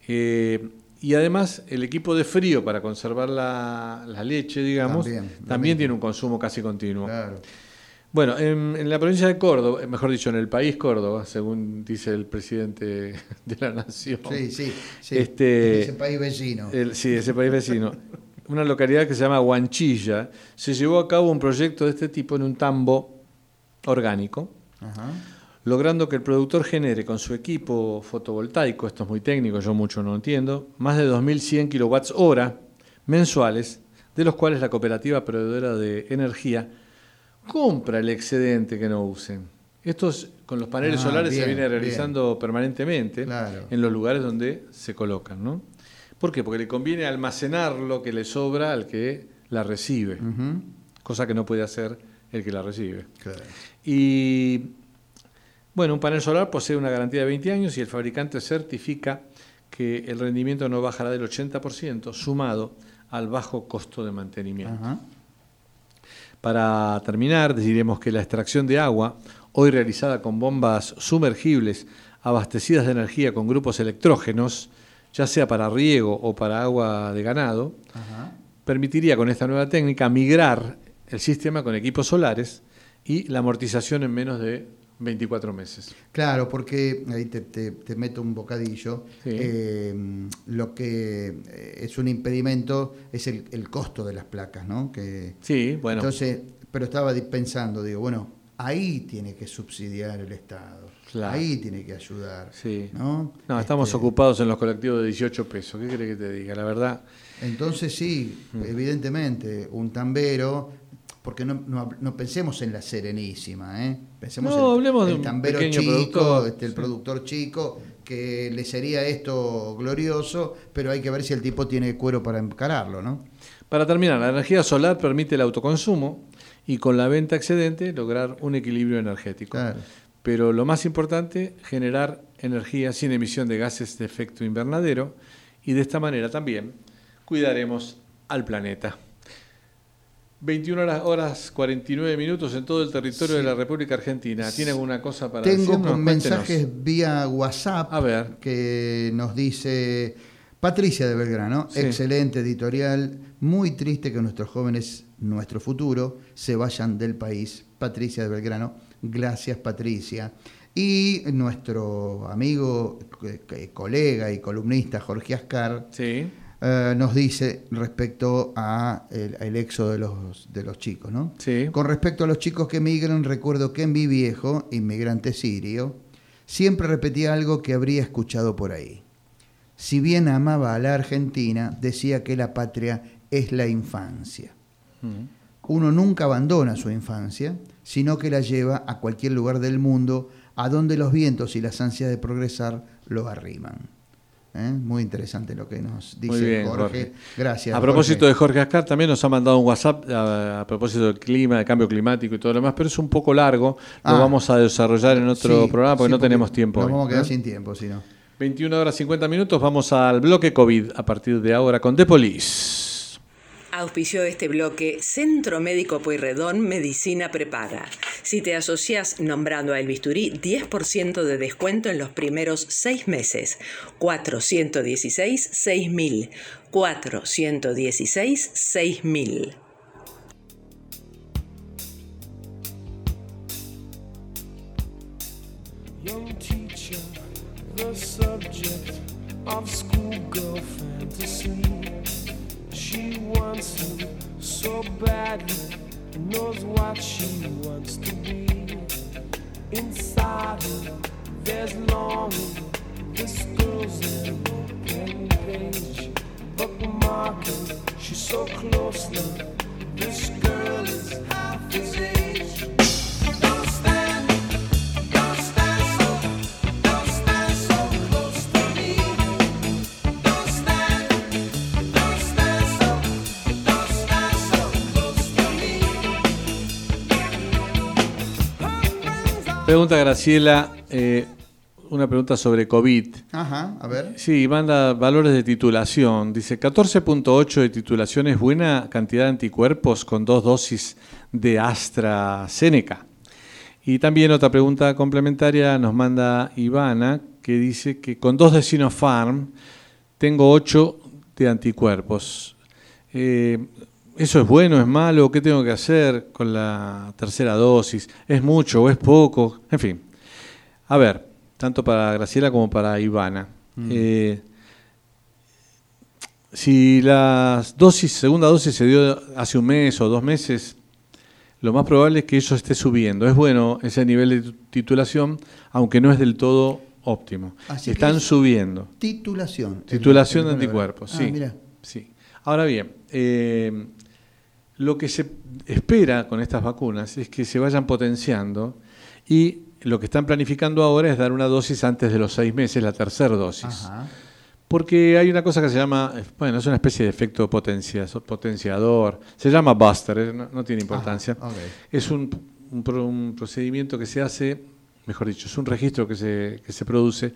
Eh, y además el equipo de frío para conservar la, la leche, digamos, También, también, tiene un consumo casi continuo. Claro. Bueno, en, en la provincia de Córdoba, mejor dicho, en el país Córdoba, según dice el presidente de la Nación. Sí, sí. sí. Este, Ese país vecino. el- sí, ese país vecino. Una localidad que se llama Huanchilla. Se llevó a cabo un proyecto de este tipo en un tambo orgánico, Ajá. logrando que el productor genere con su equipo fotovoltaico, esto es muy técnico, yo mucho no entiendo, más de 2.100 kilowatts hora mensuales, de los cuales la cooperativa proveedora de energía compra el excedente que no usen. Esto es- con los paneles Ah, solares bien, se viene bien. realizando permanentemente Claro. en los lugares donde se colocan. ¿no? ¿Por qué? Porque le conviene almacenar lo que le sobra al que la recibe, cosa que no puede hacer el que la recibe. Claro. Y bueno, un panel solar posee una garantía de 20 años y el fabricante certifica que el rendimiento no bajará del 80% sumado al bajo costo de mantenimiento. Ajá. Para terminar, diremos que la extracción de agua, hoy realizada con bombas sumergibles abastecidas de energía con grupos electrógenos, ya sea para riego o para agua de ganado, Ajá. permitiría con esta nueva técnica migrar el sistema con equipos solares y la amortización en menos de 24 meses. Claro, porque ahí te, te- te meto un bocadillo. Sí. Eh, lo que eh, es un impedimento es el, el costo de las placas, ¿no? Que, Sí, bueno, Entonces, pero estaba pensando, digo, bueno, ahí tiene que subsidiar el Estado. Claro. Ahí tiene que ayudar. Sí. ¿no? No, estamos Este, ocupados en los colectivos de 18 pesos. ¿Qué crees que te diga? La verdad. Entonces sí, Mm. evidentemente, un tambero, porque no, no- no pensemos en la Serenísima, ¿eh? pensemos No, en hablemos el un tambero chico, productor, este, el sí. productor chico, que le sería esto glorioso, pero hay que ver si el tipo tiene cuero para encararlo, ¿no? Para terminar, la energía solar permite el autoconsumo y con la venta excedente lograr un equilibrio energético. Claro. Pero lo más importante, generar energía sin emisión de gases de efecto invernadero y de esta manera también cuidaremos al planeta. 21 horas, horas 49 minutos en todo el territorio de la República Argentina. ¿Tiene alguna cosa para Tengo decirnos? con mensajes vía WhatsApp A ver. que nos dice Patricia de Belgrano, Sí. excelente editorial, muy triste que nuestros jóvenes, nuestro futuro, se vayan del país. Patricia de Belgrano, gracias Patricia. Y nuestro amigo, eh, eh, colega y columnista Jorge Ascar Sí. Eh, nos dice respecto a el, el éxodo de los, de los chicos, ¿no? Sí. Con respecto a los chicos que emigran, recuerdo que mi viejo, inmigrante sirio, siempre repetía algo que habría escuchado por ahí. Si bien amaba a la Argentina, decía que la patria es la infancia. Mm. Uno nunca abandona su infancia, sino que la lleva a cualquier lugar del mundo a donde los vientos y las ansias de progresar lo arriman. ¿Eh? Muy interesante lo que nos dice bien, Jorge. Jorge. Gracias. A propósito Jorge. de Jorge Ascar, también nos ha mandado un WhatsApp a, a propósito del clima, del cambio climático y todo lo demás, pero es un poco largo. Lo Ah. vamos a desarrollar en otro Sí, programa porque sí, no tenemos tiempo. Nos hoy, vamos a quedar ¿eh? sin tiempo, si no. 21 horas 50 minutos, vamos al bloque COVID a partir de ahora con The Police. Auspició este bloque Centro Médico Pueyrredón Medicina Prepaga. Si te asocias nombrando a El Bisturí, 10% de descuento en los primeros seis meses. 416-6000. 416-6000. Young teacher, the subject of schoolgirl wants him so badly, knows what she wants to be. Inside her, there's longing. This girl's an open page, bookmarking. She's so close now. This girl is half his Pregunta Graciela, eh, una pregunta sobre COVID. Ajá, a ver. Sí, manda valores de titulación. Dice 14.8 de titulación es buena cantidad de anticuerpos con dos dosis de AstraZeneca. Y también otra pregunta complementaria nos manda Ivana, que dice que con dos de Sinopharm tengo 8 de anticuerpos. Eh, ¿Eso es bueno, es malo? ¿Qué tengo que hacer con la tercera dosis? ¿Es mucho o es poco? En fin. A ver, tanto para Graciela como para Ivana. Eh, si la dosis, segunda dosis se dio hace un mes o dos meses, lo más probable es que eso esté subiendo. Es bueno ese nivel de titulación, aunque no es del todo óptimo. Así Están es subiendo. Titulación. Titulación de El- el- anticuerpos, Ah, sí. mira. sí. Ahora bien, eh, lo que se espera con estas vacunas es que se vayan potenciando y lo que están planificando ahora es dar una dosis antes de los seis meses, la tercera dosis. Ajá. Porque hay una cosa que se llama, bueno, es una especie de efecto potencia- potenciador, se llama buster, eh, no, no tiene importancia. Ajá. Es un, un pro- un procedimiento que se hace, mejor dicho, es un registro que se, que se produce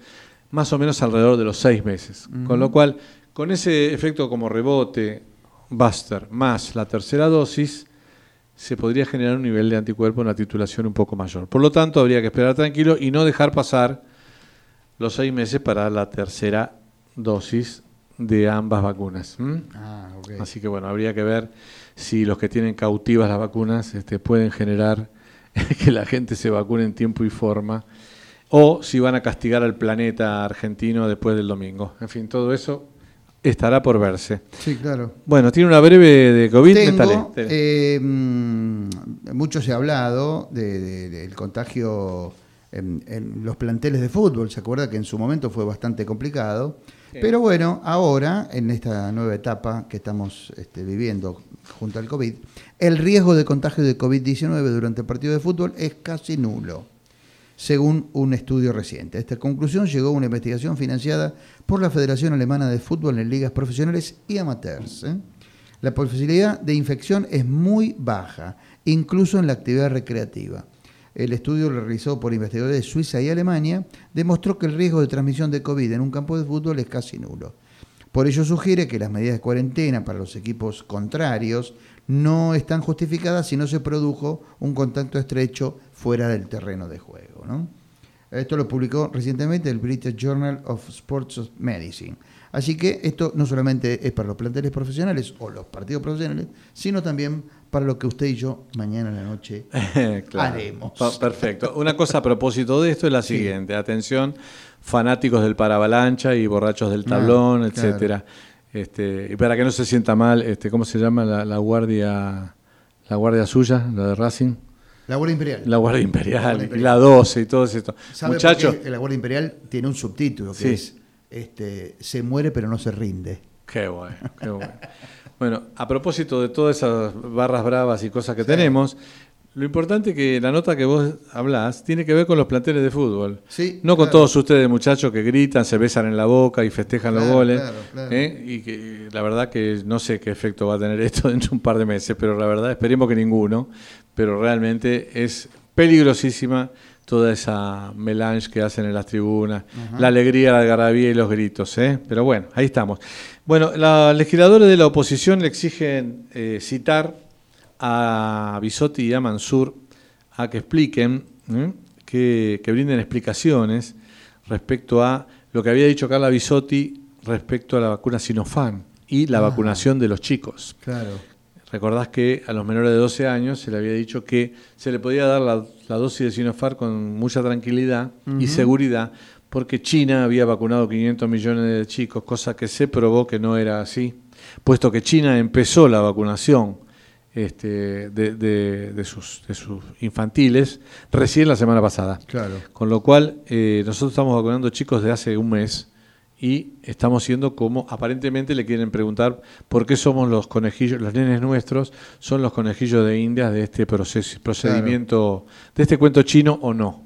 más o menos alrededor de los seis meses. Con lo cual, con ese efecto como rebote, buster, más la tercera dosis, se podría generar un nivel de anticuerpo, una titulación un poco mayor. Por lo tanto, habría que esperar tranquilo y no dejar pasar los seis meses para la tercera dosis de ambas vacunas. Ah. Así que bueno, habría que ver si los que tienen cautivas las vacunas este, pueden generar que la gente se vacune en tiempo y forma, o si van a castigar al planeta argentino después del domingo. En fin, todo eso estará por verse. Sí, claro. Bueno, tiene una breve de COVID, Tengo, eh, mm, mucho se ha hablado de- de- del contagio en, en los planteles de fútbol. ¿Se acuerda que en su momento fue bastante complicado? Pero bueno, ahora, en esta nueva etapa que estamos este, viviendo junto al COVID, el riesgo de contagio de COVID-19 durante el partido de fútbol es casi nulo según un estudio reciente. Esta conclusión llegó una investigación financiada por la Federación Alemana de Fútbol en ligas profesionales y amateurs. ¿eh? La posibilidad de infección es muy baja, incluso en la actividad recreativa. El estudio realizado por investigadores de Suiza y Alemania demostró que el riesgo de transmisión de COVID en un campo de fútbol es casi nulo. Por ello sugiere que las medidas de cuarentena para los equipos contrarios no están justificadas si no se produjo un contacto estrecho fuera del terreno de juego. ¿no? Esto lo publicó recientemente el British Journal of Sports Medicine. Así que esto no solamente es para los planteles profesionales o los partidos profesionales, sino también para lo que usted y yo mañana en la noche Claro. haremos. Perfecto. Una cosa a propósito de esto es la siguiente. Atención, fanáticos del paravalancha y borrachos del tablón, Ah, etcétera. Este, y para que no se sienta mal, este, ¿cómo se llama la, la guardia la guardia suya, la de Racing? La Guardia Imperial. La Guardia Imperial, La Guardia y Imperial. la 12 y todo esto. ¿Sabe Muchachos, la Guardia Imperial tiene un subtítulo que Sí. es este, Se muere pero no se rinde. Qué bueno, qué bueno. Bueno, a propósito de todas esas barras bravas y cosas que tenemos, lo importante es que la nota que vos hablás tiene que ver con los planteles de fútbol. Sí, no con todos ustedes, muchachos, que gritan, se besan en la boca y festejan los goles. claro. ¿eh? Y que la verdad que no sé qué efecto va a tener esto dentro de un par de meses, pero la verdad esperemos que ninguno. Pero realmente es peligrosísima toda esa melange que hacen en las tribunas, la alegría, la algarabía y los gritos. ¿eh? Pero bueno, ahí estamos. Bueno, los legisladores de la oposición le exigen eh, citar a Bisotti y a Mansur a que expliquen, ¿eh? que, que brinden explicaciones respecto a lo que había dicho Carla Bisotti respecto a la vacuna Sinopharm y la Ah. vacunación de los chicos. Claro. Recordás que a los menores de 12 años se le había dicho que se le podía dar la, la dosis de Sinopharm con mucha tranquilidad y seguridad, porque China había vacunado 500 millones de chicos, cosa que se probó que no era así, puesto que China empezó la vacunación este, de, de- de sus, de sus infantiles recién la semana pasada. Claro. Con lo cual, eh, nosotros estamos vacunando chicos de hace un mes y estamos siendo como, aparentemente le quieren preguntar por qué somos los conejillos, los nenes nuestros son los conejillos de Indias de este proceso, procedimiento, de este cuento chino o no.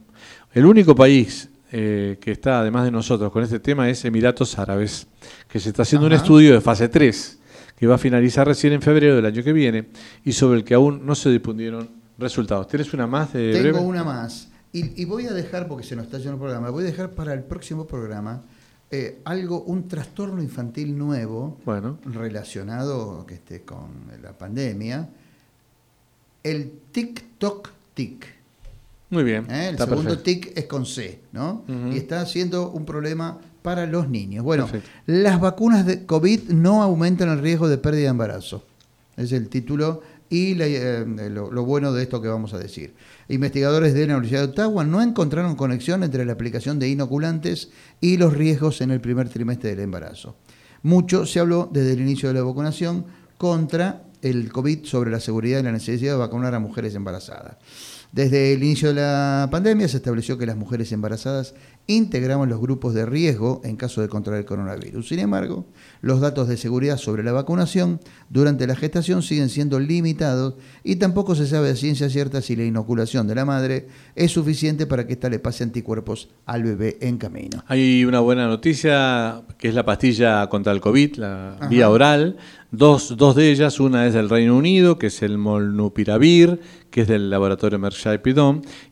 El único país eh, que está, además de nosotros, con este tema es Emiratos Árabes, que se está haciendo un estudio de fase 3, que va a finalizar recién en febrero del año que viene, y sobre el que aún no se difundieron resultados. ¿Tienes una más de Tengo breve? una más. Y, y voy a dejar, porque se nos está yendo el programa, voy a dejar para el próximo programa eh, algo, un trastorno infantil nuevo Bueno. relacionado que esté con la pandemia. El tic-toc-tic. Muy bien. ¿eh? El segundo perfecto. tic es con C, ¿no? Y está siendo un problema para los niños. Bueno, Perfecto. las vacunas de COVID no aumentan el riesgo de pérdida de embarazo. Es el título y la- eh, lo, lo bueno de esto que vamos a decir. Investigadores de la Universidad de Ottawa no encontraron conexión entre la aplicación de inoculantes y los riesgos en el primer trimestre del embarazo. Mucho se habló desde el inicio de la vacunación contra el COVID sobre la seguridad y la necesidad de vacunar a mujeres embarazadas. Desde el inicio de la pandemia se estableció que las mujeres embarazadas integraban los grupos de riesgo en caso de contraer el coronavirus. Sin embargo, los datos de seguridad sobre la vacunación durante la gestación siguen siendo limitados y tampoco se sabe a ciencia cierta si la inoculación de la madre es suficiente para que ésta le pase anticuerpos al bebé en camino. Hay una buena noticia, que es la pastilla contra el COVID, la Ajá. vía oral. Dos, dos de ellas, una es del Reino Unido, que es el Molnupiravir, que es del laboratorio Merck Sharp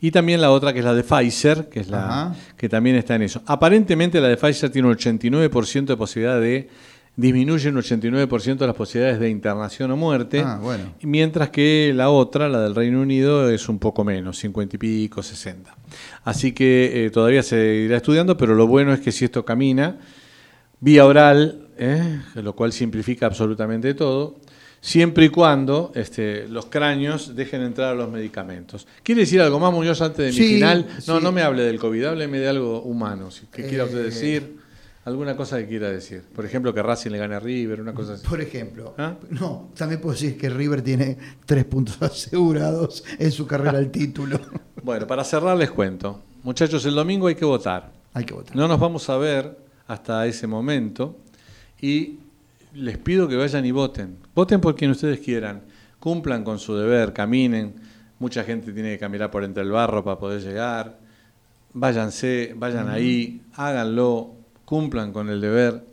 y también la otra que es la de Pfizer, que es la Ajá. que también está en eso. Aparentemente la de Pfizer tiene un 89% de posibilidad de disminuye un 89% de las posibilidades de internación o muerte. Ah, bueno. Mientras que la otra, la del Reino Unido, es un poco menos, 50 y pico, 60. Así que eh, todavía se irá estudiando, pero lo bueno es que si esto camina, vía oral, ¿eh? lo cual simplifica absolutamente todo, siempre y cuando este, los cráneos dejen entrar a los medicamentos. ¿Quiere decir algo más, Muñoz, antes de mi final? No, sí. no me hable del COVID, hábleme de algo humano, si que quiera usted Eh, decir. alguna cosa que quiera decir. Por ejemplo, que Racing le gane a River, una cosa así. Por ejemplo. ¿Ah? No, también puedo decir que River tiene tres puntos asegurados en su carrera al título. Bueno, para cerrar les cuento. Muchachos, el domingo hay que votar. Hay que votar. No nos vamos a ver hasta ese momento y les pido que vayan y voten. Voten por quien ustedes quieran. Cumplan con su deber, caminen. Mucha gente tiene que caminar por entre el barro para poder llegar. Váyanse, vayan ahí, háganlo, cumplan con el deber,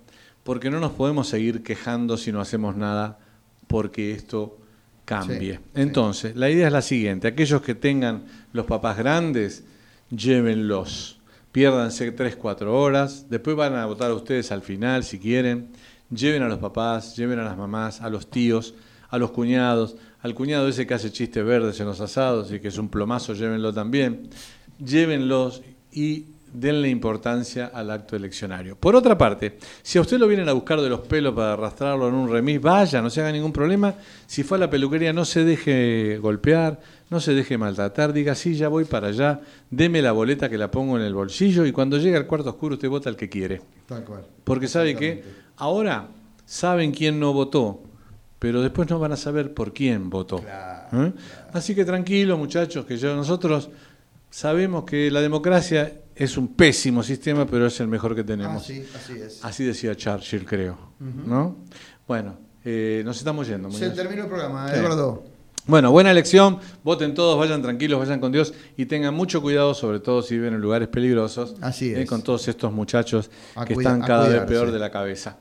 porque no nos podemos seguir quejando si no hacemos nada porque esto cambie. Sí, Entonces, la idea es la siguiente, aquellos que tengan los papás grandes, llévenlos, piérdanse 3, 4 horas, después van a votar ustedes al final si quieren, lleven a los papás, lleven a las mamás, a los tíos, a los cuñados, al cuñado ese que hace chistes verdes en los asados y que es un plomazo, llévenlo también, llévenlos y denle importancia al acto eleccionario. Por otra parte, si a usted lo vienen a buscar de los pelos para arrastrarlo en un remis, vaya, no se haga ningún problema. Si fue a la peluquería, no se deje golpear, no se deje maltratar, diga, sí, ya voy para allá, deme la boleta que la pongo en el bolsillo y cuando llegue al cuarto oscuro usted vota al que quiere. Tal cual. Porque sabe que ahora saben quién no votó, pero después no van a saber por quién votó. ¿Eh? Así que tranquilo, muchachos, que yo, nosotros sabemos que la democracia es un pésimo sistema, pero es el mejor que tenemos. Así, así es. Así decía Churchill, creo. ¿no? Bueno, eh, nos estamos yendo. Se terminó el programa, Sí. Eduardo. Bueno, buena elección, voten todos, vayan tranquilos, vayan con Dios y tengan mucho cuidado, sobre todo si viven en lugares peligrosos, Así eh, es. con todos estos muchachos A que están a cada vez peor de la cabeza.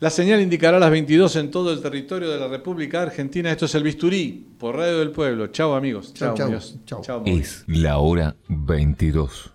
La señal indicará las 22 en todo el territorio de la República Argentina. Esto es el Bisturí, por Radio del Pueblo. Chao amigos. Chau. Muñoz. Chau. Chau. Es la hora 22.